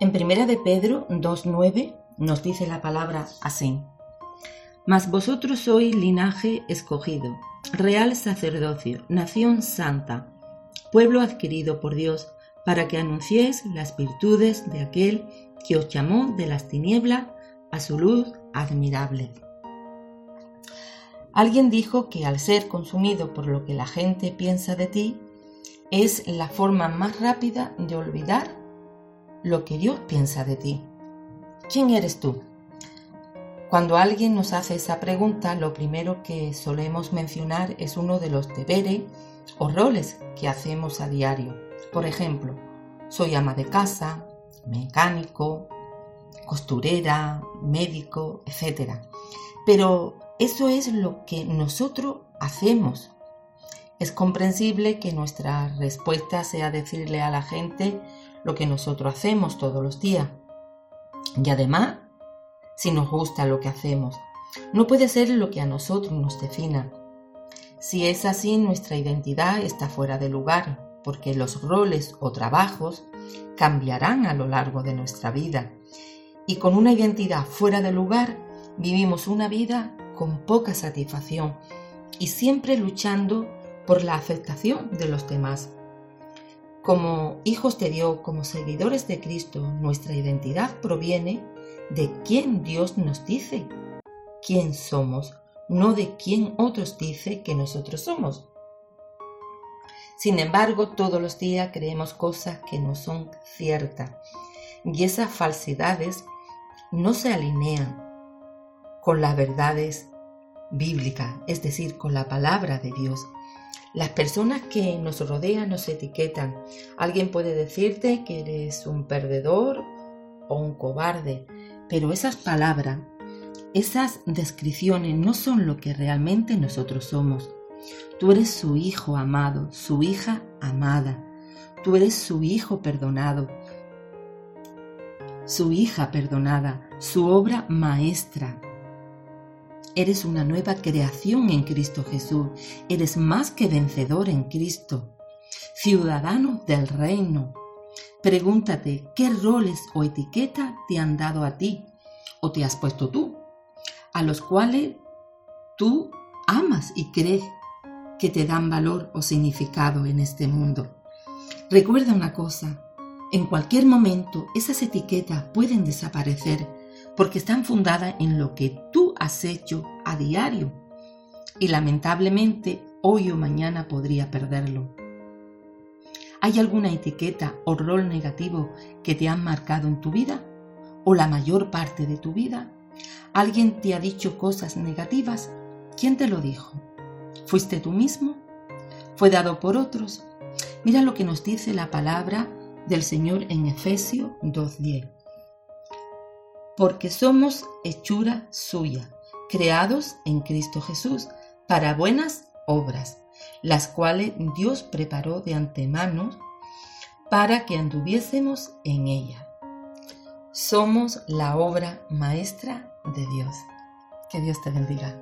En primera de Pedro 2.9 nos dice la palabra así. Mas vosotros sois linaje escogido, real sacerdocio, nación santa, pueblo adquirido por Dios, para que anunciéis las virtudes de aquel que os llamó de las tinieblas a su luz admirable. Alguien dijo que al ser consumido por lo que la gente piensa de ti, es la forma más rápida de olvidar lo que Dios piensa de ti. ¿Quién eres tú? Cuando alguien nos hace esa pregunta, lo primero que solemos mencionar es uno de los deberes o roles que hacemos a diario. Por ejemplo, soy ama de casa, mecánico, costurera, médico, etc. Pero eso es lo que nosotros hacemos. Es comprensible que nuestra respuesta sea decirle a la gente lo que nosotros hacemos todos los días. Y además, si nos gusta lo que hacemos, no puede ser lo que a nosotros nos defina. Si es así, nuestra identidad está fuera de lugar, porque los roles o trabajos cambiarán a lo largo de nuestra vida. Y con una identidad fuera de lugar, vivimos una vida con poca satisfacción y siempre luchando por la aceptación de los demás. Como hijos de Dios, como seguidores de Cristo, nuestra identidad proviene de quién Dios nos dice quién somos, no de quién otros dice que nosotros somos. Sin embargo, todos los días creemos cosas que no son ciertas y esas falsedades no se alinean con las verdades bíblicas, es decir, con la palabra de Dios. Las personas que nos rodean nos etiquetan. Alguien puede decirte que eres un perdedor o un cobarde, pero esas palabras, esas descripciones no son lo que realmente nosotros somos. Tú eres su hijo amado, su hija amada. Tú eres su hijo perdonado, su hija perdonada, su obra maestra. Eres una nueva creación en Cristo Jesús. Eres más que vencedor en Cristo. Ciudadano del reino. Pregúntate qué roles o etiquetas te han dado a ti o te has puesto tú, a los cuales tú amas y crees que te dan valor o significado en este mundo. Recuerda una cosa, en cualquier momento esas etiquetas pueden desaparecer porque están fundadas en lo que tú has hecho a diario y lamentablemente hoy o mañana podría perderlo. ¿Hay alguna etiqueta o rol negativo que te han marcado en tu vida o la mayor parte de tu vida? ¿Alguien te ha dicho cosas negativas? ¿Quién te lo dijo? ¿Fuiste tú mismo? ¿Fue dado por otros? Mira lo que nos dice la palabra del Señor en Efesio 2.10 porque somos hechura suya, creados en Cristo Jesús para buenas obras, las cuales Dios preparó de antemano para que anduviésemos en ella. Somos la obra maestra de Dios. Que Dios te bendiga.